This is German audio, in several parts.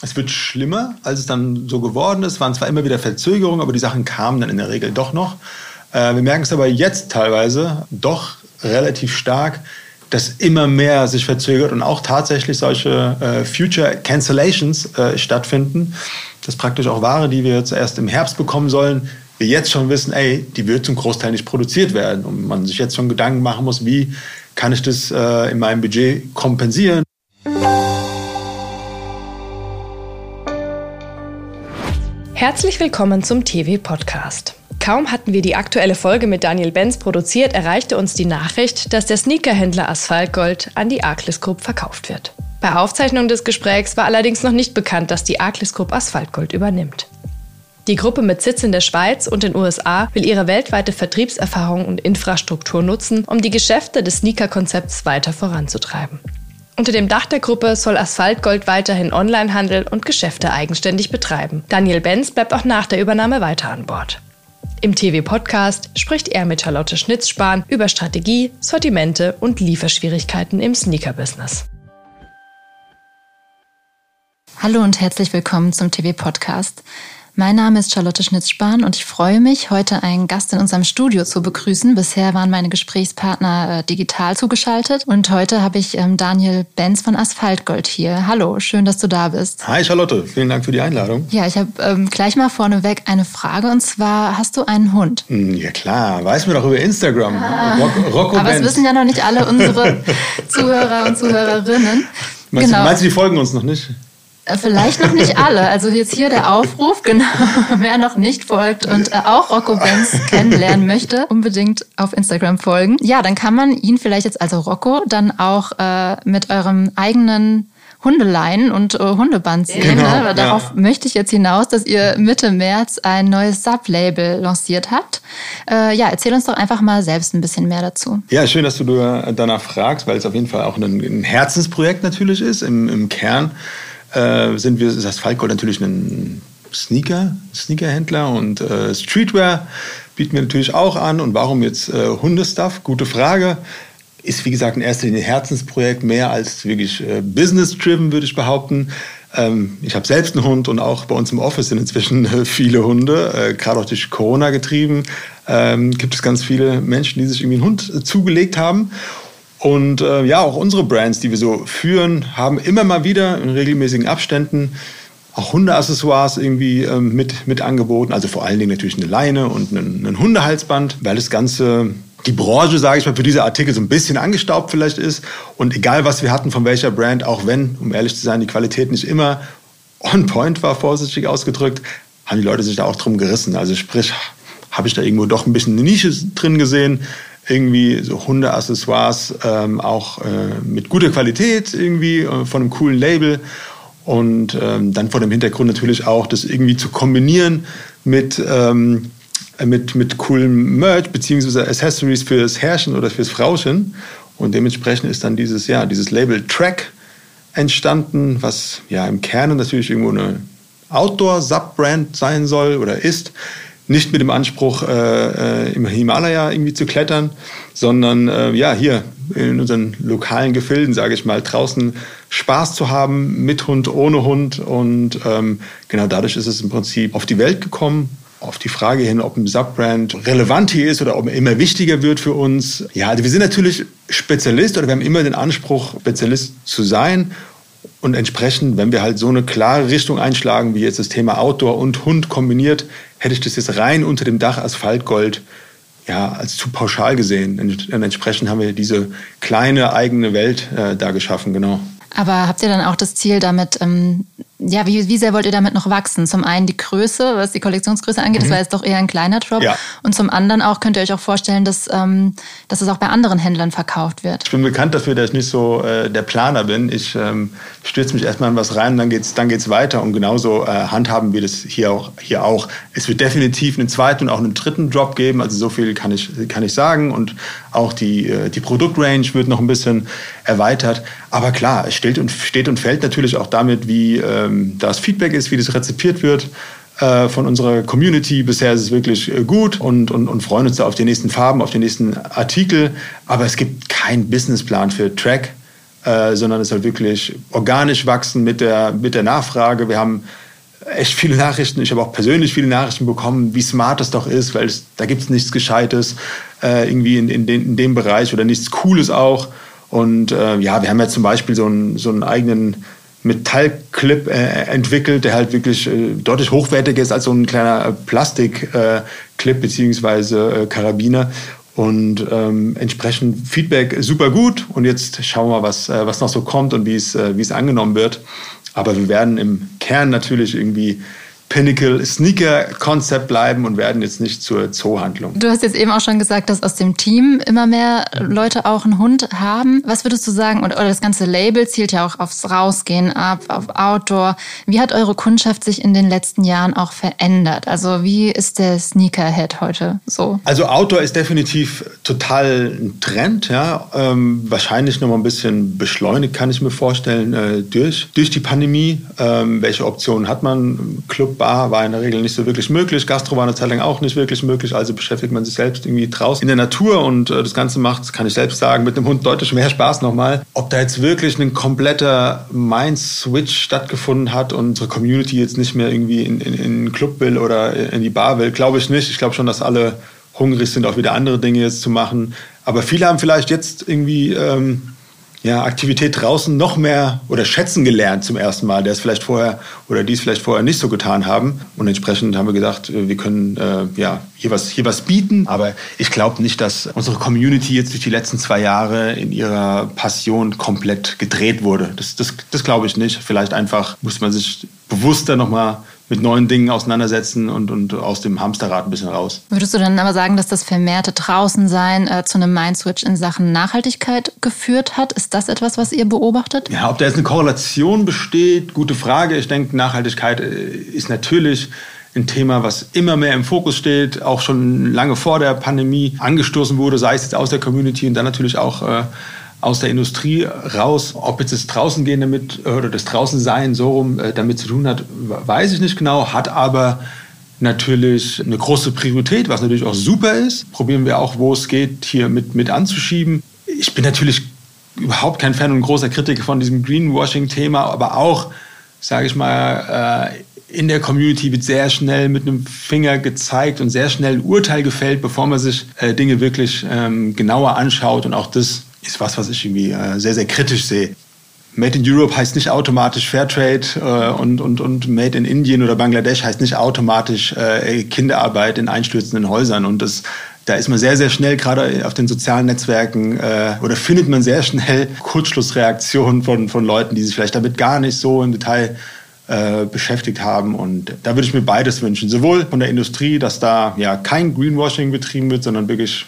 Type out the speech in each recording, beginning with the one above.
es wird schlimmer, als es dann so geworden ist. Es waren zwar immer wieder Verzögerungen, aber die Sachen kamen dann in der Regel doch noch. Äh, wir merken es aber jetzt teilweise doch relativ stark, dass immer mehr sich verzögert und auch tatsächlich solche äh, Future Cancellations äh, stattfinden. Das praktisch auch Ware, die wir jetzt erst im Herbst bekommen sollen, wir jetzt schon wissen, ey, die wird zum Großteil nicht produziert werden und man sich jetzt schon Gedanken machen muss, wie kann ich das äh, in meinem Budget kompensieren. Herzlich willkommen zum TV-Podcast. Kaum hatten wir die aktuelle Folge mit Daniel Benz produziert, erreichte uns die Nachricht, dass der Sneakerhändler Asphaltgold an die Arclis Group verkauft wird. Bei Aufzeichnung des Gesprächs war allerdings noch nicht bekannt, dass die Arclis Group Asphaltgold übernimmt. Die Gruppe mit Sitz in der Schweiz und den USA will ihre weltweite Vertriebserfahrung und Infrastruktur nutzen, um die Geschäfte des Sneaker-Konzepts weiter voranzutreiben. Unter dem Dach der Gruppe soll Asphaltgold weiterhin Onlinehandel und Geschäfte eigenständig betreiben. Daniel Benz bleibt auch nach der Übernahme weiter an Bord. Im TV-Podcast spricht er mit Charlotte Schnitzspahn über Strategie, Sortimente und Lieferschwierigkeiten im Sneaker-Business. Hallo und herzlich willkommen zum TV-Podcast. Mein Name ist Charlotte Schnitzspahn und ich freue mich, heute einen Gast in unserem Studio zu begrüßen. Bisher waren meine Gesprächspartner äh, digital zugeschaltet und heute habe ich ähm, Daniel Benz von Asphaltgold hier. Hallo, schön, dass du da bist. Hi Charlotte, vielen Dank für die Einladung. Ja, ich habe ähm, gleich mal vorneweg eine Frage und zwar, hast du einen Hund? Hm, ja klar, weiß mir doch über Instagram. Ah. Rock, Rocco Aber Benz. es wissen ja noch nicht alle unsere Zuhörer und Zuhörerinnen. Meinst, genau. du, meinst du, die folgen uns noch nicht? Vielleicht noch nicht alle. Also jetzt hier der Aufruf, genau, wer noch nicht folgt und äh, auch Rocco Benz kennenlernen möchte, unbedingt auf Instagram folgen. Ja, dann kann man ihn vielleicht jetzt, also Rocco, dann auch äh, mit eurem eigenen Hundeleien und äh, Hundeband sehen. Genau, ne? Darauf ja. möchte ich jetzt hinaus, dass ihr Mitte März ein neues Sublabel lanciert habt. Äh, ja, erzähl uns doch einfach mal selbst ein bisschen mehr dazu. Ja, schön, dass du danach fragst, weil es auf jeden Fall auch ein, ein Herzensprojekt natürlich ist im, im Kern äh, sind wir, das Falkgold natürlich ein Sneaker, Sneakerhändler und äh, Streetwear bieten wir natürlich auch an. Und warum jetzt äh, Hundestuff? Gute Frage. Ist wie gesagt in erster Linie ein Herzensprojekt, mehr als wirklich äh, business-driven, würde ich behaupten. Ähm, ich habe selbst einen Hund und auch bei uns im Office sind inzwischen äh, viele Hunde, äh, gerade auch durch Corona getrieben. Ähm, gibt es ganz viele Menschen, die sich irgendwie einen Hund äh, zugelegt haben. Und äh, ja, auch unsere Brands, die wir so führen, haben immer mal wieder in regelmäßigen Abständen auch Hundeaccessoires irgendwie ähm, mit, mit angeboten. Also vor allen Dingen natürlich eine Leine und ein, ein Hundehalsband, weil das Ganze, die Branche, sage ich mal, für diese Artikel so ein bisschen angestaubt vielleicht ist. Und egal, was wir hatten, von welcher Brand, auch wenn, um ehrlich zu sein, die Qualität nicht immer on point war, vorsichtig ausgedrückt, haben die Leute sich da auch drum gerissen. Also sprich, habe ich da irgendwo doch ein bisschen eine Nische drin gesehen, irgendwie so Hundeaccessoires ähm, auch äh, mit guter Qualität irgendwie äh, von einem coolen Label. Und ähm, dann vor dem Hintergrund natürlich auch das irgendwie zu kombinieren mit ähm, mit mit coolem Merch beziehungsweise Accessories fürs Herrchen oder fürs Frauchen. Und dementsprechend ist dann dieses ja dieses Label Track entstanden, was ja im Kern natürlich irgendwo eine Outdoor Subbrand sein soll oder ist nicht mit dem Anspruch, äh, äh, im Himalaya irgendwie zu klettern, sondern äh, ja, hier in unseren lokalen Gefilden, sage ich mal, draußen Spaß zu haben, mit Hund, ohne Hund. Und ähm, genau dadurch ist es im Prinzip auf die Welt gekommen. Auf die Frage hin, ob ein Subbrand relevant hier ist oder ob er immer wichtiger wird für uns. Ja, also wir sind natürlich Spezialist oder wir haben immer den Anspruch, Spezialist zu sein. Und entsprechend, wenn wir halt so eine klare Richtung einschlagen, wie jetzt das Thema Outdoor und Hund kombiniert, hätte ich das jetzt rein unter dem Dach Asphaltgold ja, als zu pauschal gesehen. Entsprechend haben wir diese kleine eigene Welt äh, da geschaffen, genau. Aber habt ihr dann auch das Ziel damit, ähm, ja, wie, wie sehr wollt ihr damit noch wachsen? Zum einen die Größe, was die Kollektionsgröße angeht, mhm. das war jetzt doch eher ein kleiner Drop. Ja. Und zum anderen auch könnt ihr euch auch vorstellen, dass, ähm, dass es auch bei anderen Händlern verkauft wird. Ich bin bekannt dafür, dass ich nicht so äh, der Planer bin. Ich ähm, stürze mich erstmal in was rein, dann geht's, dann geht's weiter. Und genauso äh, handhaben wir das hier auch, hier auch. Es wird definitiv einen zweiten und auch einen dritten Drop geben. Also so viel kann ich, kann ich sagen. Und auch die, äh, die Produktrange wird noch ein bisschen erweitert. Aber klar, es steht und, steht und fällt natürlich auch damit, wie äh, ähm, das Feedback ist, wie das rezipiert wird äh, von unserer Community. Bisher ist es wirklich äh, gut und, und, und freuen uns da auf die nächsten Farben, auf die nächsten Artikel. Aber es gibt keinen Businessplan für Track. äh, sondern es soll wirklich organisch wachsen mit der, mit der Nachfrage. Wir haben echt viele Nachrichten. Ich habe auch persönlich viele Nachrichten bekommen, wie smart das doch ist, weil es, da gibt es nichts Gescheites äh, irgendwie in, in, den, in dem Bereich oder nichts Cooles auch. Und äh, ja, wir haben ja zum Beispiel so einen, so einen eigenen Metallclip äh, entwickelt, der halt wirklich äh, deutlich hochwertiger ist als so ein kleiner Plastikclip äh, beziehungsweise äh, Karabiner. Und ähm, entsprechend Feedback super gut. Und jetzt schauen wir mal, was, äh, was noch so kommt und wie äh, wie es angenommen wird. Aber wir werden im Kern natürlich irgendwie Pinnacle Sneaker Konzept bleiben und werden jetzt nicht zur Zoohandlung. Du hast jetzt eben auch schon gesagt, dass aus dem Team immer mehr Leute auch einen Hund haben. Was würdest du sagen? Oder, das ganze Label zielt ja auch aufs Rausgehen ab, auf Outdoor. Wie hat eure Kundschaft sich in den letzten Jahren auch verändert? Also wie ist der Sneakerhead heute so? Also Outdoor ist definitiv total ein Trend, ja. Ähm, wahrscheinlich noch mal ein bisschen beschleunigt, kann ich mir vorstellen, äh, durch, durch die Pandemie. Ähm, welche Optionen hat man? Club Bar war in der Regel nicht so wirklich möglich. Gastro war eine Zeit lang auch nicht wirklich möglich. Also beschäftigt man sich selbst irgendwie draußen in der Natur und äh, das Ganze macht, kann ich selbst sagen, mit einem Hund deutlich mehr Spaß nochmal. Ob da jetzt wirklich ein kompletter Mind-Switch stattgefunden hat und unsere Community jetzt nicht mehr irgendwie in, in, in einen Club will oder in die Bar will, glaube ich nicht. Ich glaube schon, dass alle hungrig sind, auch wieder andere Dinge jetzt zu machen. Aber viele haben vielleicht jetzt irgendwie ähm, ja, Aktivität draußen noch mehr oder schätzen gelernt zum ersten Mal, der es vielleicht vorher oder die es vielleicht vorher nicht so getan haben. Und entsprechend haben wir gedacht, äh, wir können äh, ja, hier, was, hier was bieten. Aber ich glaube nicht, dass unsere Community jetzt durch die letzten zwei Jahre in ihrer Passion komplett gedreht wurde. Das, das, das glaube ich nicht. Vielleicht einfach muss man sich bewusster nochmal mit neuen Dingen auseinandersetzen und, und aus dem Hamsterrad ein bisschen raus. Würdest du dann aber sagen, dass das vermehrte Draußensein äh, zu einem Mindswitch in Sachen Nachhaltigkeit geführt hat? Ist das etwas, was ihr beobachtet? Ja, ob da jetzt eine Korrelation besteht, gute Frage. Ich denke, Nachhaltigkeit äh, ist natürlich ein Thema, was immer mehr im Fokus steht, auch schon lange vor der Pandemie angestoßen wurde, sei es jetzt aus der Community und dann natürlich auch äh, aus der Industrie raus. Ob jetzt das Draußengehen damit oder das Draußensein so rum äh, damit zu tun hat, weiß ich nicht genau, hat aber natürlich eine große Priorität, was natürlich auch super ist. Probieren wir auch, wo es geht, hier mit, mit anzuschieben. Ich bin natürlich überhaupt kein Fan und großer Kritiker von diesem Greenwashing-Thema, aber auch, sage ich mal, äh, in der Community wird sehr schnell mit einem Finger gezeigt und sehr schnell ein Urteil gefällt, bevor man sich äh, Dinge wirklich ähm, genauer anschaut. Und auch das ist was, was ich irgendwie äh, sehr, sehr kritisch sehe. Made in Europe heißt nicht automatisch Fairtrade äh, und, und, und Made in Indien oder Bangladesch heißt nicht automatisch äh, Kinderarbeit in einstürzenden Häusern. Und das, da ist man sehr, sehr schnell, gerade auf den sozialen Netzwerken, äh, oder findet man sehr schnell Kurzschlussreaktionen von, von Leuten, die sich vielleicht damit gar nicht so im Detail äh, beschäftigt haben. Und da würde ich mir beides wünschen. Sowohl von der Industrie, dass da ja kein Greenwashing betrieben wird, sondern wirklich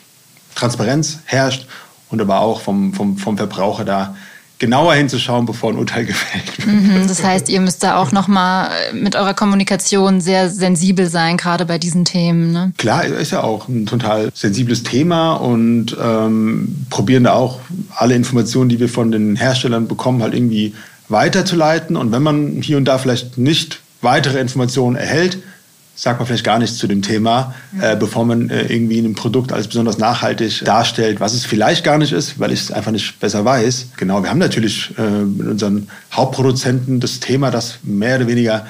Transparenz herrscht und aber auch vom, vom, vom Verbraucher da genauer hinzuschauen, bevor ein Urteil gefällt wird. Mhm, das heißt, ihr müsst da auch nochmal mit eurer Kommunikation sehr sensibel sein, gerade bei diesen Themen. Ne? Klar, ist ja auch ein total sensibles Thema und ähm, probieren da auch alle Informationen, die wir von den Herstellern bekommen, halt irgendwie weiterzuleiten. Und wenn man hier und da vielleicht nicht weitere Informationen erhält, sagt man vielleicht gar nichts zu dem Thema, äh, bevor man äh, irgendwie ein Produkt als besonders nachhaltig darstellt, was es vielleicht gar nicht ist, weil ich es einfach nicht besser weiß. Genau, wir haben natürlich äh, mit unseren Hauptproduzenten das Thema, dass mehr oder weniger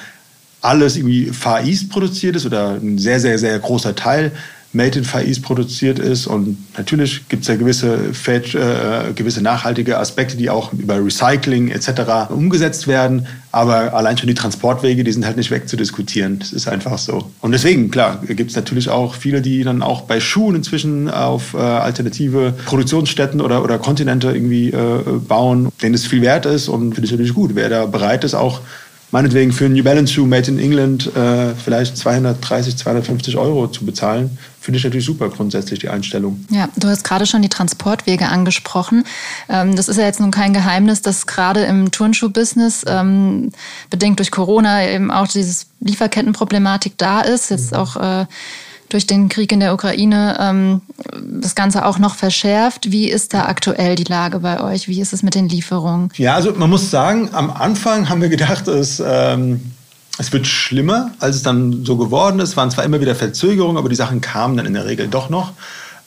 alles irgendwie Far East produziert ist oder ein sehr, sehr, sehr großer Teil Made in Far East produziert ist. Und natürlich gibt es ja gewisse, äh, gewisse nachhaltige Aspekte, die auch über Recycling etc. umgesetzt werden. Aber allein schon die Transportwege, die sind halt nicht wegzudiskutieren. Das ist einfach so. Und deswegen, klar, gibt es natürlich auch viele, die dann auch bei Schuhen inzwischen auf äh, alternative Produktionsstätten oder, oder Kontinente irgendwie äh, bauen, denen es viel wert ist. Und finde ich natürlich gut. Wer da bereit ist, auch meinetwegen für einen New Balance Shoe made in England äh, vielleicht 230, 250 Euro zu bezahlen, finde ich natürlich super grundsätzlich die Einstellung. Ja, du hast gerade schon die Transportwege angesprochen. Ähm, das ist ja jetzt nun kein Geheimnis, dass gerade im Turnschuh-Business ähm, bedingt durch Corona eben auch dieses Lieferkettenproblematik da ist. Jetzt auch äh, durch den Krieg in der Ukraine ähm, das Ganze auch noch verschärft. Wie ist da aktuell die Lage bei euch? Wie ist es mit den Lieferungen? Ja, also man muss sagen, am Anfang haben wir gedacht, es, ähm, es wird schlimmer, als es dann so geworden ist. Es waren zwar immer wieder Verzögerungen, aber die Sachen kamen dann in der Regel doch noch.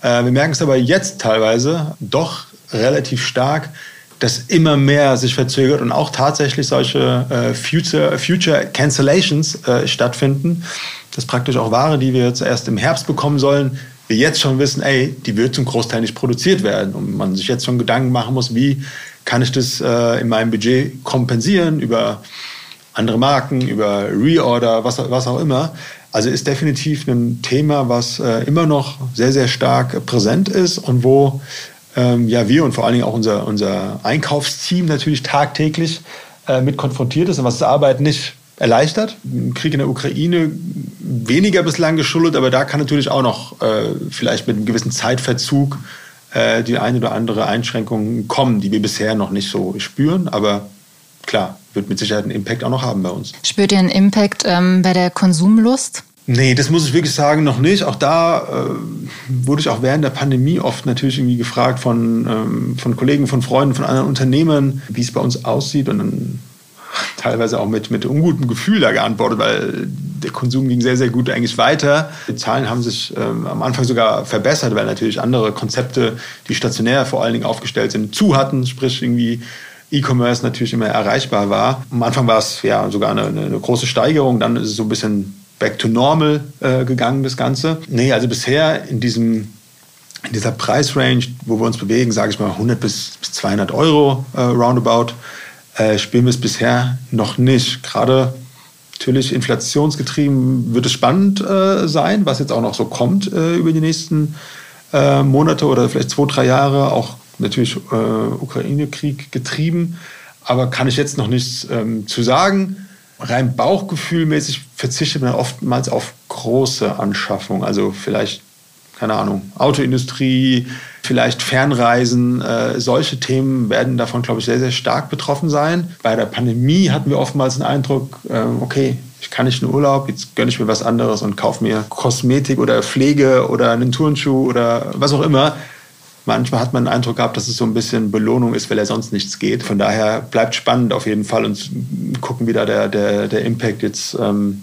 Äh, wir merken es aber jetzt teilweise doch relativ stark, das immer mehr sich verzögert und auch tatsächlich solche äh, Future, Future Cancellations äh, stattfinden. Das praktisch auch Ware, die wir jetzt erst im Herbst bekommen sollen, wir jetzt schon wissen, ey, die wird zum Großteil nicht produziert werden und man sich jetzt schon Gedanken machen muss, wie kann ich das äh, in meinem Budget kompensieren über andere Marken, über Reorder, was, was auch immer. Also ist definitiv ein Thema, was äh, immer noch sehr, sehr stark präsent ist und wo ähm, ja wir und vor allen Dingen auch unser, unser Einkaufsteam natürlich tagtäglich äh, mit konfrontiert ist und was das Arbeiten nicht erleichtert. Krieg in der Ukraine weniger bislang geschuldet, aber da kann natürlich auch noch äh, vielleicht mit einem gewissen Zeitverzug äh, die eine oder andere Einschränkung kommen, die wir bisher noch nicht so spüren. Aber klar, wird mit Sicherheit einen Impact auch noch haben bei uns. Spürt ihr einen Impact ähm, bei der Konsumlust? Nee, das muss ich wirklich sagen, noch nicht. Auch da äh, wurde ich auch während der Pandemie oft natürlich irgendwie gefragt von, ähm, von Kollegen, von Freunden, von anderen Unternehmern, wie es bei uns aussieht. Und dann teilweise auch mit, mit ungutem Gefühl da geantwortet, weil der Konsum ging sehr, sehr gut eigentlich weiter. Die Zahlen haben sich ähm, am Anfang sogar verbessert, weil natürlich andere Konzepte, die stationär vor allen Dingen aufgestellt sind, zu hatten, sprich irgendwie E-Commerce natürlich immer erreichbar war. Am Anfang war es ja sogar eine, eine große Steigerung, dann ist es so ein bisschen back to normal äh, gegangen, das Ganze. Nee, also bisher in diesem in dieser Preisrange, wo wir uns bewegen, sage ich mal 100 bis, bis 200 Euro äh, roundabout, äh, spielen wir es bisher noch nicht. Gerade natürlich inflationsgetrieben wird es spannend äh, sein, was jetzt auch noch so kommt äh, über die nächsten äh, Monate oder vielleicht zwei, drei Jahre. Auch natürlich äh, Ukraine-Krieg getrieben. Aber kann ich jetzt noch nichts ähm, zu sagen rein bauchgefühlmäßig verzichtet man oftmals auf große Anschaffungen. Also vielleicht, keine Ahnung, Autoindustrie, vielleicht Fernreisen. Äh, solche Themen werden davon, glaube ich, sehr, sehr stark betroffen sein. Bei der Pandemie hatten wir oftmals den Eindruck, äh, okay, ich kann nicht in Urlaub, jetzt gönne ich mir was anderes und kaufe mir Kosmetik oder Pflege oder einen Turnschuh oder was auch immer. Manchmal hat man den Eindruck gehabt, dass es so ein bisschen Belohnung ist, weil er sonst nichts geht. Von daher bleibt spannend auf jeden Fall und gucken, wie da der, der, der Impact jetzt ähm,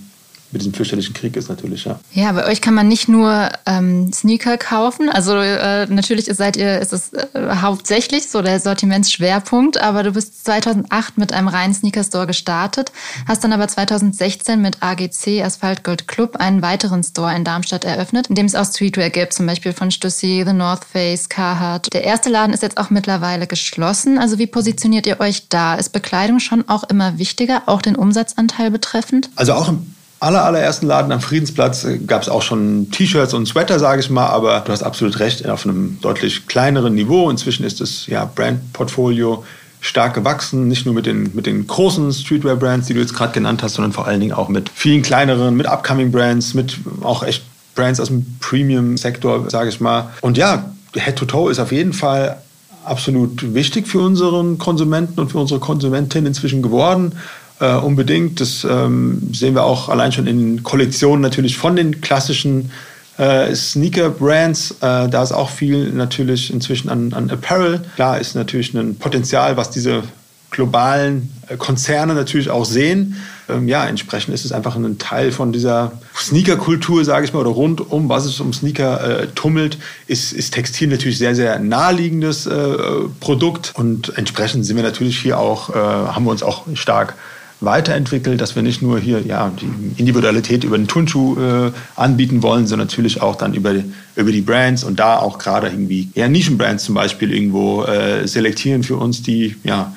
mit diesem fürchterlichen Krieg ist natürlich, ja. Ja, bei euch kann man nicht nur ähm, Sneaker kaufen. Also äh, natürlich seid ihr, ist es äh, hauptsächlich so der Sortimentsschwerpunkt, aber du bist 2008 mit einem reinen Sneaker-Store gestartet, hast dann aber 2016 mit AGC Asphalt Gold Club einen weiteren Store in Darmstadt eröffnet, in dem es auch Streetwear gibt, zum Beispiel von Stussy, The North Face, Carhartt. Der erste Laden ist jetzt auch mittlerweile geschlossen. Also wie positioniert ihr euch da? Ist Bekleidung schon auch immer wichtiger, auch den Umsatzanteil betreffend? Also auch im aller, allerersten Laden am Friedensplatz äh, gab es auch schon T-Shirts und Sweater, sage ich mal, aber du hast absolut recht, auf einem deutlich kleineren Niveau. Inzwischen ist das ja, Brand-Portfolio stark gewachsen, nicht nur mit den, mit den großen Streetwear-Brands, die du jetzt gerade genannt hast, sondern vor allen Dingen auch mit vielen kleineren, mit Upcoming-Brands, mit auch echt Brands aus dem Premium-Sektor, sage ich mal. Und ja, Head-to-Toe ist auf jeden Fall absolut wichtig für unseren Konsumenten und für unsere Konsumentin inzwischen geworden äh, unbedingt. Das ähm, sehen wir auch allein schon in Kollektionen natürlich von den klassischen äh, Sneaker-Brands. Äh, da ist auch viel natürlich inzwischen an, an Apparel. Klar ist natürlich ein Potenzial, was diese globalen äh, Konzerne natürlich auch sehen. Ähm, ja, entsprechend ist es einfach ein Teil von dieser Sneaker-Kultur, sage ich mal, oder rund um, was es um Sneaker äh, tummelt, ist, ist Textil natürlich sehr, sehr naheliegendes äh, Produkt. Und entsprechend sind wir natürlich hier auch, äh, haben wir uns auch stark weiterentwickelt, dass wir nicht nur hier ja, die Individualität über den Turnschuh äh, anbieten wollen, sondern natürlich auch dann über, über die Brands und da auch gerade irgendwie eher Nischenbrands zum Beispiel irgendwo äh, selektieren für uns, die ja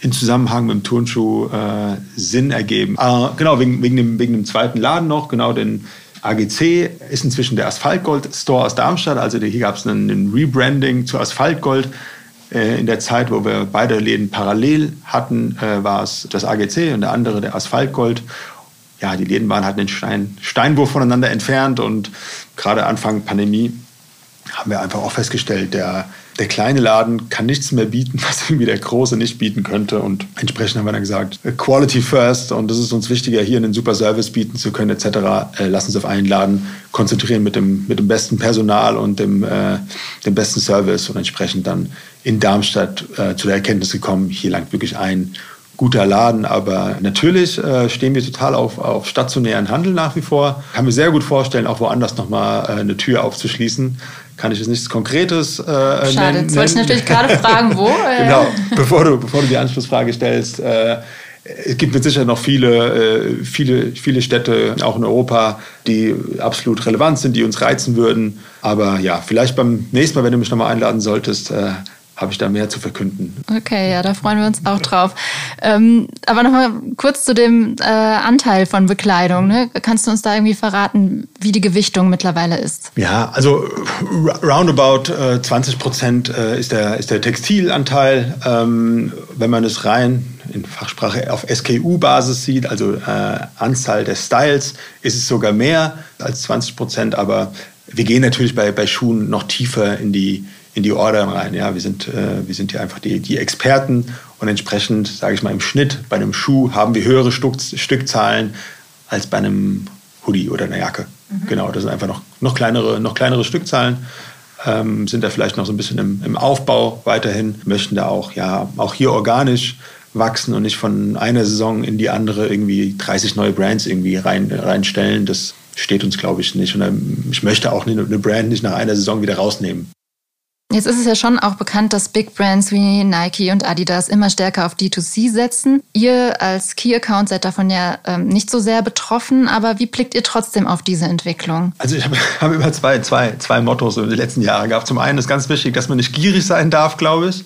in Zusammenhang mit dem Turnschuh äh, Sinn ergeben. Ah, genau, wegen, wegen, dem, wegen dem zweiten Laden noch, genau, den AGC ist inzwischen der Asphaltgold Store aus Darmstadt. Also hier gab es ein Rebranding zu Asphaltgold. Äh, in der Zeit, wo wir beide Läden parallel hatten, äh, war es das AGC und der andere der Asphaltgold. Ja, die Läden waren halt einen Stein, Steinwurf voneinander entfernt und gerade Anfang Pandemie haben wir einfach auch festgestellt, der, der kleine Laden kann nichts mehr bieten, was irgendwie der große nicht bieten könnte. Und entsprechend haben wir dann gesagt, Quality first und das ist uns wichtiger, hier einen super Service bieten zu können, etc. Äh, lass uns auf einen Laden konzentrieren mit dem, mit dem besten Personal und dem, äh, dem besten Service und entsprechend dann in Darmstadt äh, zu der Erkenntnis gekommen, hier langt wirklich ein guter Laden. Aber natürlich äh, stehen wir total auf, auf stationären Handel nach wie vor. Kann mir sehr gut vorstellen, auch woanders nochmal äh, eine Tür aufzuschließen. Kann ich jetzt nichts Konkretes äh, Schade, nennen. jetzt wollte ich natürlich gerade fragen, wo. genau, bevor du, bevor du die Anschlussfrage stellst. Äh, es gibt mit Sicherheit noch viele, äh, viele, viele Städte, auch in Europa, die absolut relevant sind, die uns reizen würden. Aber ja, vielleicht beim nächsten Mal, wenn du mich nochmal einladen solltest, äh, habe ich da mehr zu verkünden. Okay, ja, da freuen wir uns auch drauf. Ähm, aber nochmal kurz zu dem äh, Anteil von Bekleidung. Ne? Kannst du uns da irgendwie verraten, wie die Gewichtung mittlerweile ist? Ja, also roundabout äh, 20 Prozent äh, ist, der, ist der Textilanteil. Ähm, wenn man es rein in Fachsprache auf SKU-Basis sieht, also äh, Anzahl der Styles, ist es sogar mehr als 20 Prozent. Aber wir gehen natürlich bei, bei Schuhen noch tiefer in die in die Order rein. Ja, wir sind, äh, wir sind hier einfach die, die Experten und entsprechend, sage ich mal, im Schnitt bei einem Schuh haben wir höhere Stück, Stückzahlen als bei einem Hoodie oder einer Jacke. Mhm. Genau, das sind einfach noch, noch, kleinere, noch kleinere Stückzahlen. Ähm, sind da vielleicht noch so ein bisschen im, im Aufbau weiterhin, möchten da auch, ja, auch hier organisch wachsen und nicht von einer Saison in die andere irgendwie 30 neue Brands irgendwie rein, reinstellen. Das steht uns, glaube ich, nicht. Und ähm, ich möchte auch eine Brand nicht nach einer Saison wieder rausnehmen. Jetzt ist es ja schon auch bekannt, dass Big Brands wie Nike und Adidas immer stärker auf D2C setzen. Ihr als Key Account seid davon ja ähm, nicht so sehr betroffen, aber wie blickt ihr trotzdem auf diese Entwicklung? Also ich habe hab immer zwei, zwei, zwei Mottos in den letzten Jahren gehabt. Zum einen ist ganz wichtig, dass man nicht gierig sein darf, glaube ich.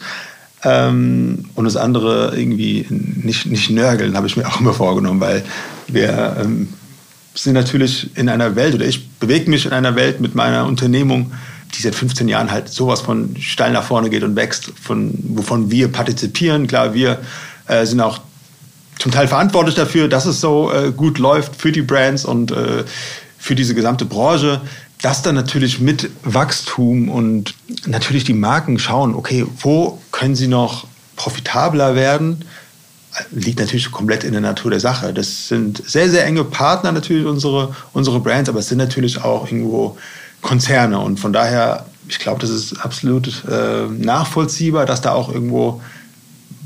Ähm, und das andere irgendwie nicht, nicht nörgeln, habe ich mir auch immer vorgenommen, weil wir ähm, sind natürlich in einer Welt oder ich bewege mich in einer Welt mit meiner Unternehmung, die seit 15 Jahren halt sowas von steil nach vorne geht und wächst, von, wovon wir partizipieren. Klar, wir äh, sind auch zum Teil verantwortlich dafür, dass es so äh, gut läuft für die Brands und äh, für diese gesamte Branche. Das dann natürlich mit Wachstum und natürlich die Marken schauen, okay, wo können sie noch profitabler werden, liegt natürlich komplett in der Natur der Sache. Das sind sehr, sehr enge Partner natürlich, unsere, unsere Brands, aber es sind natürlich auch irgendwo Konzerne. Und von daher, ich glaube, das ist absolut äh, nachvollziehbar, dass da auch irgendwo,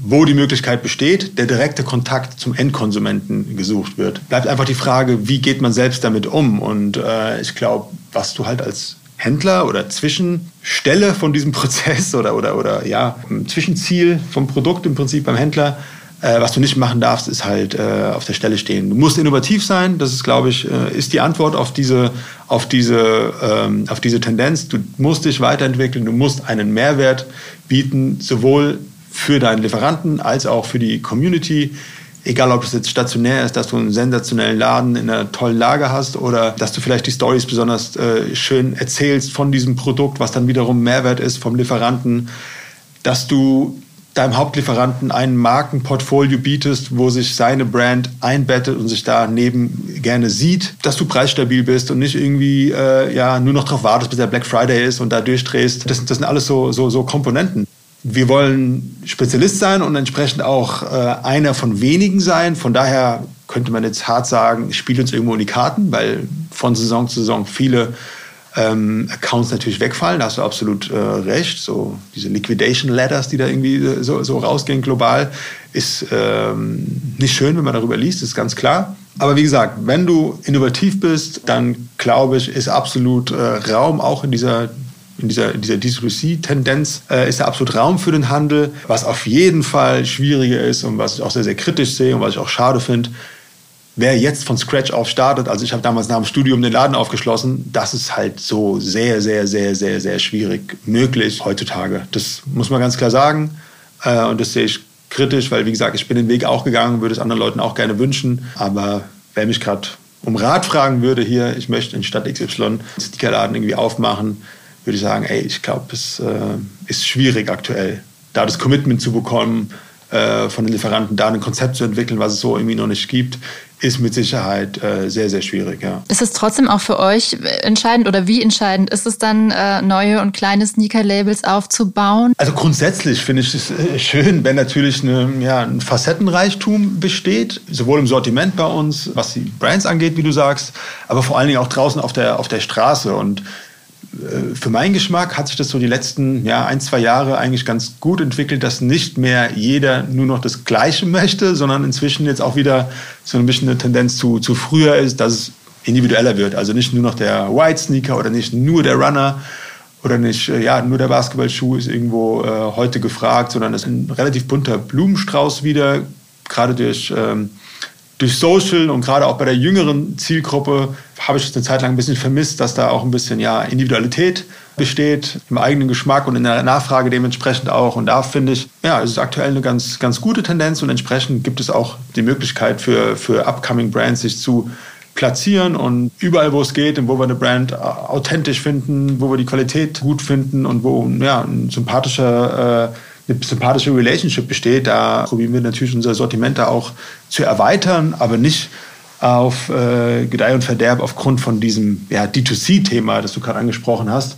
wo die Möglichkeit besteht, der direkte Kontakt zum Endkonsumenten gesucht wird. Bleibt einfach die Frage, wie geht man selbst damit um? Und äh, ich glaube, was du halt als Händler oder Zwischenstelle von diesem Prozess oder, oder, oder ja, Zwischenziel vom Produkt im Prinzip beim Händler äh, was du nicht machen darfst, ist halt äh, auf der Stelle stehen. Du musst innovativ sein. Das ist, glaube ich, äh, ist die Antwort auf diese, auf diese, ähm, auf diese Tendenz. Du musst dich weiterentwickeln. Du musst einen Mehrwert bieten, sowohl für deinen Lieferanten als auch für die Community. Egal, ob es jetzt stationär ist, dass du einen sensationellen Laden in einer tollen Lage hast oder dass du vielleicht die Stories besonders äh, schön erzählst von diesem Produkt, was dann wiederum Mehrwert ist vom Lieferanten, dass du deinem Hauptlieferanten ein Markenportfolio bietest, wo sich seine Brand einbettet und sich daneben gerne sieht, dass du preisstabil bist und nicht irgendwie äh, ja, nur noch darauf wartest, bis der Black Friday ist und da durchdrehst. Das, das sind alles so, so, so Komponenten. Wir wollen Spezialist sein und entsprechend auch äh, einer von wenigen sein. Von daher könnte man jetzt hart sagen, spielt uns irgendwo in die Karten, weil von Saison zu Saison viele ähm, Accounts natürlich wegfallen, da hast du absolut äh, recht. So diese Liquidation Letters, die da irgendwie äh, so, so rausgehen global, ist ähm, nicht schön, wenn man darüber liest, ist ganz klar. Aber wie gesagt, wenn du innovativ bist, dann glaube ich, ist absolut äh, Raum auch in dieser in dieser, dieser D2C-Tendenz äh, ist da absolut Raum für den Handel. Was auf jeden Fall schwieriger ist und was ich auch sehr, sehr kritisch sehe und was ich auch schade finde, wer jetzt von Scratch auf startet, also ich habe damals nach dem Studium den Laden aufgeschlossen, das ist halt so sehr, sehr, sehr, sehr, sehr schwierig möglich heutzutage. Das muss man ganz klar sagen. Äh, und das sehe ich kritisch, weil wie gesagt, ich bin den Weg auch gegangen, würde es anderen Leuten auch gerne wünschen. Aber wer mich gerade um Rat fragen würde hier, ich möchte in Stadt XY Stickerladen irgendwie aufmachen, würde ich sagen, ey, ich glaube, es äh, ist schwierig aktuell, da das Commitment zu bekommen, äh, von den Lieferanten da ein Konzept zu entwickeln, was es so irgendwie noch nicht gibt, ist mit Sicherheit äh, sehr, sehr schwierig. Ja. Ist es trotzdem auch für euch entscheidend oder wie entscheidend ist es dann, äh, neue und kleine Sneaker-Labels aufzubauen? Also grundsätzlich finde ich es äh, schön, wenn natürlich eine, ja, ein Facettenreichtum besteht, sowohl im Sortiment bei uns, was die Brands angeht, wie du sagst, aber vor allen Dingen auch draußen auf der, auf der Straße. Und für meinen Geschmack hat sich das so die letzten ja, ein, zwei Jahre eigentlich ganz gut entwickelt, dass nicht mehr jeder nur noch das Gleiche möchte, sondern inzwischen jetzt auch wieder so ein bisschen eine Tendenz zu, zu früher ist, dass es individueller wird. Also nicht nur noch der White Sneaker oder nicht nur der Runner oder nicht, äh, ja, nur der Basketballschuh ist irgendwo äh, heute gefragt, sondern es ist ein relativ bunter Blumenstrauß wieder, gerade durch ähm, durch Social und gerade auch bei der jüngeren Zielgruppe habe ich es eine Zeit lang ein bisschen vermisst, dass da auch ein bisschen ja, Individualität besteht, im eigenen Geschmack und in der Nachfrage dementsprechend auch. Und da finde ich, ja, es ist aktuell eine ganz, ganz gute Tendenz und entsprechend gibt es auch die Möglichkeit für, für upcoming Brands, sich zu platzieren und überall, wo es geht und wo wir eine Brand authentisch finden, wo wir die Qualität gut finden und wo ja, ein sympathischer äh, eine sympathische Relationship besteht, da probieren wir natürlich unser Sortiment da auch zu erweitern, aber nicht auf äh, Gedeih und Verderb aufgrund von diesem ja, D2C-Thema, das du gerade angesprochen hast.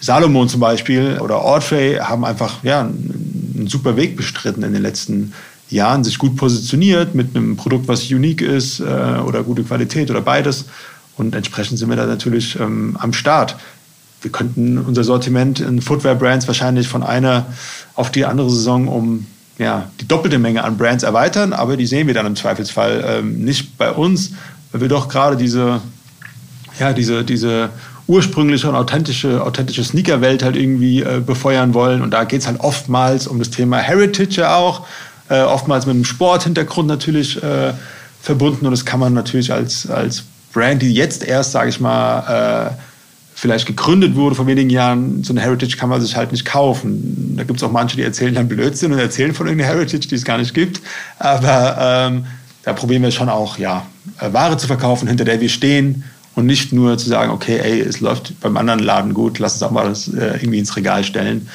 Salomon zum Beispiel oder Audrey haben einfach ja, einen, super Weg bestritten in den letzten Jahren, sich gut positioniert mit einem Produkt, was unique ist äh, oder gute Qualität oder beides. Und entsprechend sind wir da natürlich ähm, am Start wir könnten unser Sortiment in Footwear-Brands wahrscheinlich von einer auf die andere Saison um ja, die doppelte Menge an Brands erweitern, aber die sehen wir dann im Zweifelsfall ähm, nicht bei uns, weil wir doch gerade diese, ja, diese, diese ursprüngliche und authentische, authentische Sneaker-Welt halt irgendwie äh, befeuern wollen. Und da geht es halt oftmals um das Thema Heritage ja auch, äh, oftmals mit einem Sporthintergrund natürlich äh, verbunden. Und das kann man natürlich als, als Brand, die jetzt erst, sage ich mal, äh, vielleicht gegründet wurde vor wenigen Jahren, so eine Heritage kann man sich halt nicht kaufen. Da gibt es auch manche, die erzählen dann Blödsinn und erzählen von irgendeiner Heritage, die es gar nicht gibt. Aber ähm, da probieren wir schon auch, ja, äh, Ware zu verkaufen, hinter der wir stehen und nicht nur zu sagen, okay, ey, es läuft beim anderen Laden gut, lass uns auch mal das äh, irgendwie ins Regal stellen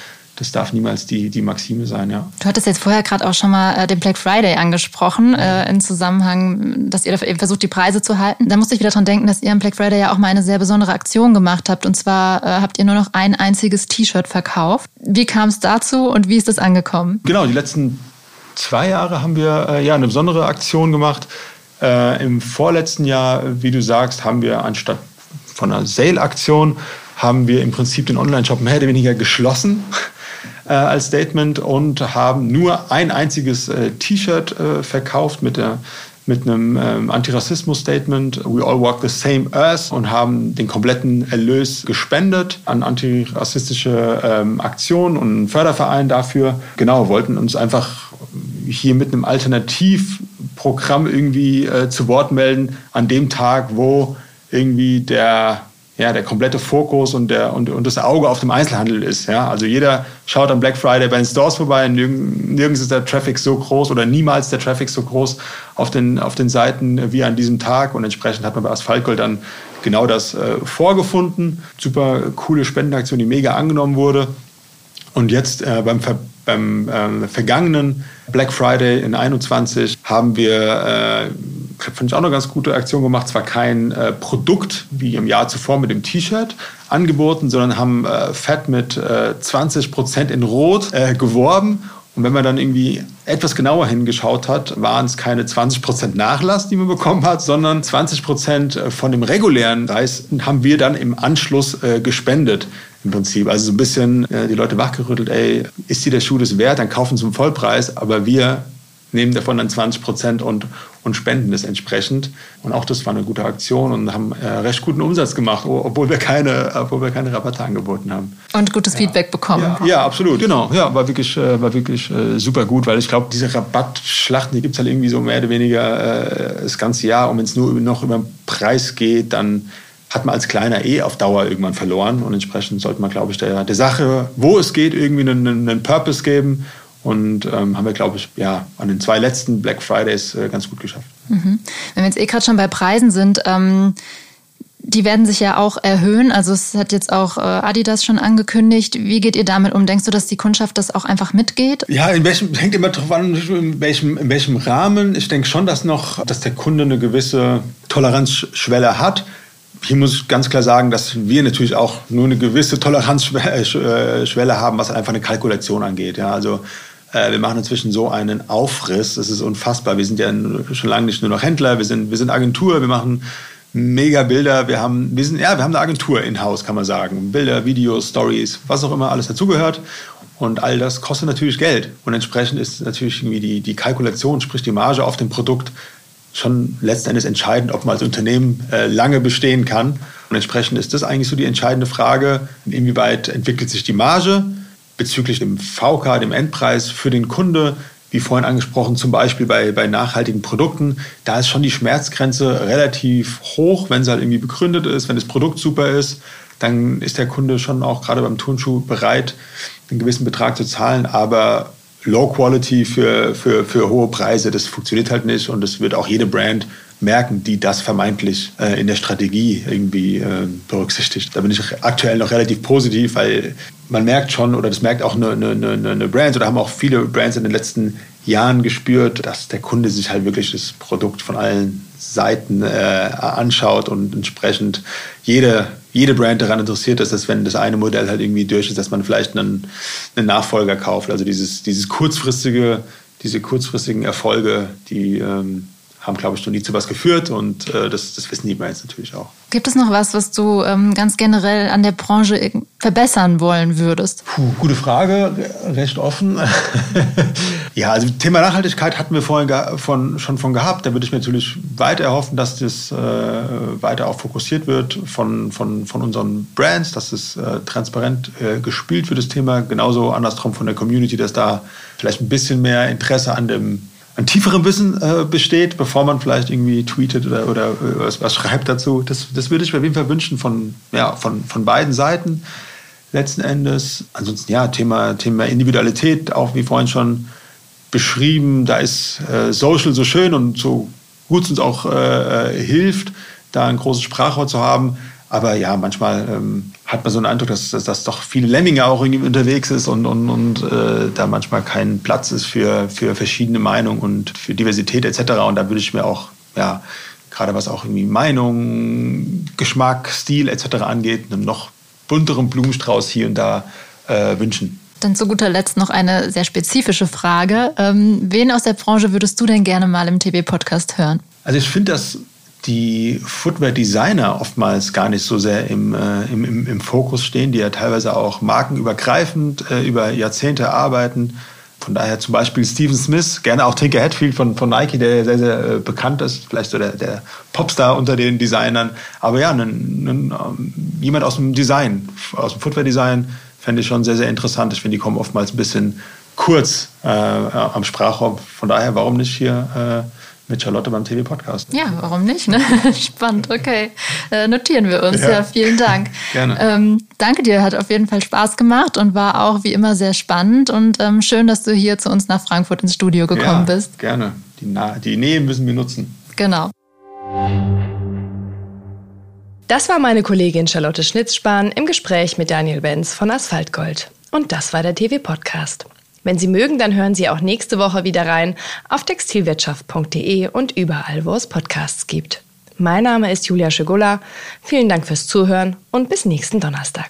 das darf niemals die, die Maxime sein, ja. Du hattest jetzt vorher gerade auch schon mal äh, den Black Friday angesprochen, äh, im Zusammenhang, dass ihr eben versucht, die Preise zu halten. Da musste ich wieder dran denken, dass ihr am Black Friday ja auch mal eine sehr besondere Aktion gemacht habt. Und zwar äh, habt ihr nur noch ein einziges T-Shirt verkauft. Wie kam es dazu und wie ist das angekommen? Genau, die letzten zwei Jahre haben wir äh, ja eine besondere Aktion gemacht. Äh, Im vorletzten Jahr, wie du sagst, haben wir anstatt von einer Sale-Aktion haben wir im Prinzip den Online-Shop mehr oder weniger geschlossen äh, als Statement und haben nur ein einziges äh, T-Shirt äh, verkauft mit der mit einem ähm, Antirassismus-Statement, We all walk the same earth, und haben den kompletten Erlös gespendet an antirassistische ähm, Aktionen und einen Förderverein dafür. Genau, wollten uns einfach hier mit einem Alternativprogramm irgendwie äh, zu Wort melden an dem Tag, wo irgendwie der ja, der komplette Fokus und, der, und, und das Auge auf dem Einzelhandel ist. Ja? Also jeder schaut am Black Friday bei den Stores vorbei, nirgends ist der Traffic so groß oder niemals der Traffic so groß auf den, auf den Seiten wie an diesem Tag und entsprechend hat man bei Asphaltgold dann genau das äh, vorgefunden. Super coole Spendenaktion, die mega angenommen wurde. Und jetzt äh, beim, Ver beim äh, vergangenen Black Friday in 21 haben wir äh, finde ich auch eine ganz gute Aktion gemacht. Zwar kein äh, Produkt wie im Jahr zuvor mit dem T-Shirt angeboten, sondern haben äh, Fett mit äh, 20 Prozent in Rot äh, geworben. Und wenn man dann irgendwie etwas genauer hingeschaut hat, waren es keine 20 Prozent Nachlass, die man bekommen hat, sondern 20 Prozent äh, von dem regulären Preis haben wir dann im Anschluss äh, gespendet im Prinzip. Also so ein bisschen äh, die Leute wachgerüttelt, ey, ist dir der Schuh das wert, dann kaufen zum Vollpreis, aber wir nehmen davon dann 20 Prozent und, und spenden es entsprechend. Und auch das war eine gute Aktion und haben äh, recht guten Umsatz gemacht, obwohl wir keine, obwohl wir keine Rabatte angeboten haben. Und gutes ja. Feedback bekommen. Ja, ja, absolut. Genau. Ja, war wirklich, äh, war wirklich äh, super gut, weil ich glaube, diese Rabattschlachten, die gibt es halt irgendwie so mehr oder weniger äh, das ganze Jahr. Und wenn es nur noch über den Preis geht, dann hat man als Kleiner eh auf Dauer irgendwann verloren. Und entsprechend sollte man, glaube ich, der, der Sache, wo es geht, irgendwie einen, einen Purpose geben und ähm, haben wir, glaube ich, ja, an den zwei letzten Black Fridays äh, ganz gut geschafft. Mhm. Wenn wir jetzt eh gerade schon bei Preisen sind, ähm, die werden sich ja auch erhöhen. Also es hat jetzt auch äh, Adidas schon angekündigt. Wie geht ihr damit um? Denkst du, dass die Kundschaft das auch einfach mitgeht? Ja, in welchem, hängt immer darauf an, in welchem, in welchem Rahmen. Ich denke schon, dass noch, dass der Kunde eine gewisse Toleranzschwelle hat. Hier muss ich ganz klar sagen, dass wir natürlich auch nur eine gewisse Toleranzschwelle äh, haben, was einfach eine Kalkulation angeht. Ja, also äh, wir machen inzwischen so einen Aufriss, das ist unfassbar. Wir sind ja schon lange nicht nur noch Händler, wir sind, wir sind Agentur, wir machen mega Bilder. Wir haben, wir sind, ja, wir haben eine Agentur in-house, kann man sagen. Bilder, Videos, Stories, was auch immer alles dazugehört. Und all das kostet natürlich Geld. Und entsprechend ist natürlich irgendwie die, die Kalkulation, sprich die Marge auf dem Produkt, schon letztendlich entscheidend, ob man als Unternehmen äh, lange bestehen kann. Und entsprechend ist das eigentlich so die entscheidende Frage, inwieweit entwickelt sich die Marge bezüglich dem VK, dem Endpreis für den Kunde, wie vorhin angesprochen, zum Beispiel bei, bei nachhaltigen Produkten, da ist schon die Schmerzgrenze relativ hoch, wenn sie halt irgendwie begründet ist, wenn das Produkt super ist, dann ist der Kunde schon auch gerade beim Turnschuh bereit, einen gewissen Betrag zu zahlen, aber Low Quality für, für, für hohe Preise, das funktioniert halt nicht und das wird auch jede Brand merken, die das vermeintlich äh, in der Strategie irgendwie äh, berücksichtigt. Da bin ich aktuell noch relativ positiv, weil man merkt schon, oder das merkt auch eine, eine, eine Brand, oder haben auch viele Brands in den letzten Jahren gespürt, dass der Kunde sich halt wirklich das Produkt von allen Seiten äh, anschaut und entsprechend jede, jede Brand daran interessiert ist, dass wenn das eine Modell halt irgendwie durch ist, dass man vielleicht einen, einen Nachfolger kauft. Also dieses, dieses kurzfristige, diese kurzfristigen Erfolge, die ähm, haben, glaube ich, noch nie zu was geführt und äh, das, das wissen die Brands natürlich auch. Gibt es noch was, was du ähm, ganz generell an der Branche verbessern wollen würdest? Puh, gute Frage, recht offen. ja, also Thema Nachhaltigkeit hatten wir vorhin von, schon von gehabt. Da würde ich mir natürlich weiter erhoffen, dass das äh, weiter auch fokussiert wird von, von, von unseren Brands, dass es äh, transparent äh, gespielt wird, das Thema. Genauso andersrum von der Community, dass da vielleicht ein bisschen mehr Interesse an dem an tieferem Wissen äh, besteht, bevor man vielleicht irgendwie tweetet oder, oder äh, was, was, schreibt dazu. Das, das würde ich mir auf jeden Fall wünschen von, ja, von, von beiden Seiten letzten Endes. Ansonsten ja, Thema, Thema Individualität, auch wie vorhin schon beschrieben, da ist äh, Social so schön und so gut es uns auch äh, äh, hilft, da ein großes Sprachrohr zu haben. Aber ja, manchmal ähm, hat man so einen Eindruck, dass, dass, dass doch viele Lemminge auch irgendwie unterwegs ist und, und, und äh, da manchmal kein Platz ist für, für verschiedene Meinungen und für Diversität etc. Und da würde ich mir auch, ja, gerade was auch irgendwie Meinung, Geschmack, Stil etc. angeht, einen noch bunteren Blumenstrauß hier und da äh, wünschen. Dann zu guter Letzt noch eine sehr spezifische Frage. Ähm, wen aus der Branche würdest du denn gerne mal im TB-Podcast hören? Also ich finde das die Footwear-Designer oftmals gar nicht so sehr im, äh, im, im, im, Fokus stehen, die ja teilweise auch markenübergreifend äh, über Jahrzehnte arbeiten. Von daher zum Beispiel Steven Smith, gerne auch Tinker Hatfield von, von Nike, der sehr, sehr äh, bekannt ist, vielleicht so der, der Popstar unter den Designern. Aber ja, einen, einen, ähm, jemand aus dem Design, aus dem Footwear-Design, fände ich schon sehr, sehr interessant. Ich finde, die kommen oftmals ein bisschen kurz äh, am Sprachraum. Von daher, warum nicht hier äh, mit Charlotte beim TV-Podcast. Ja, warum nicht? Ne? Spannend, okay. Äh, notieren wir uns. Ja, ja vielen Dank. Gerne. Ähm, danke dir, hat auf jeden Fall Spaß gemacht und war auch wie immer sehr spannend und ähm, schön, dass du hier zu uns nach Frankfurt ins Studio gekommen ja, bist. Gerne. Die, Na die Nähe müssen wir nutzen. Genau. Das war meine Kollegin Charlotte Schnitzspahn im Gespräch mit Daniel Benz von Asphaltgold. Und das war der TV-Podcast. Wenn Sie mögen, dann hören Sie auch nächste Woche wieder rein auf textilwirtschaft.de und überall, wo es Podcasts gibt. Mein Name ist Julia Schegula. Vielen Dank fürs Zuhören und bis nächsten Donnerstag.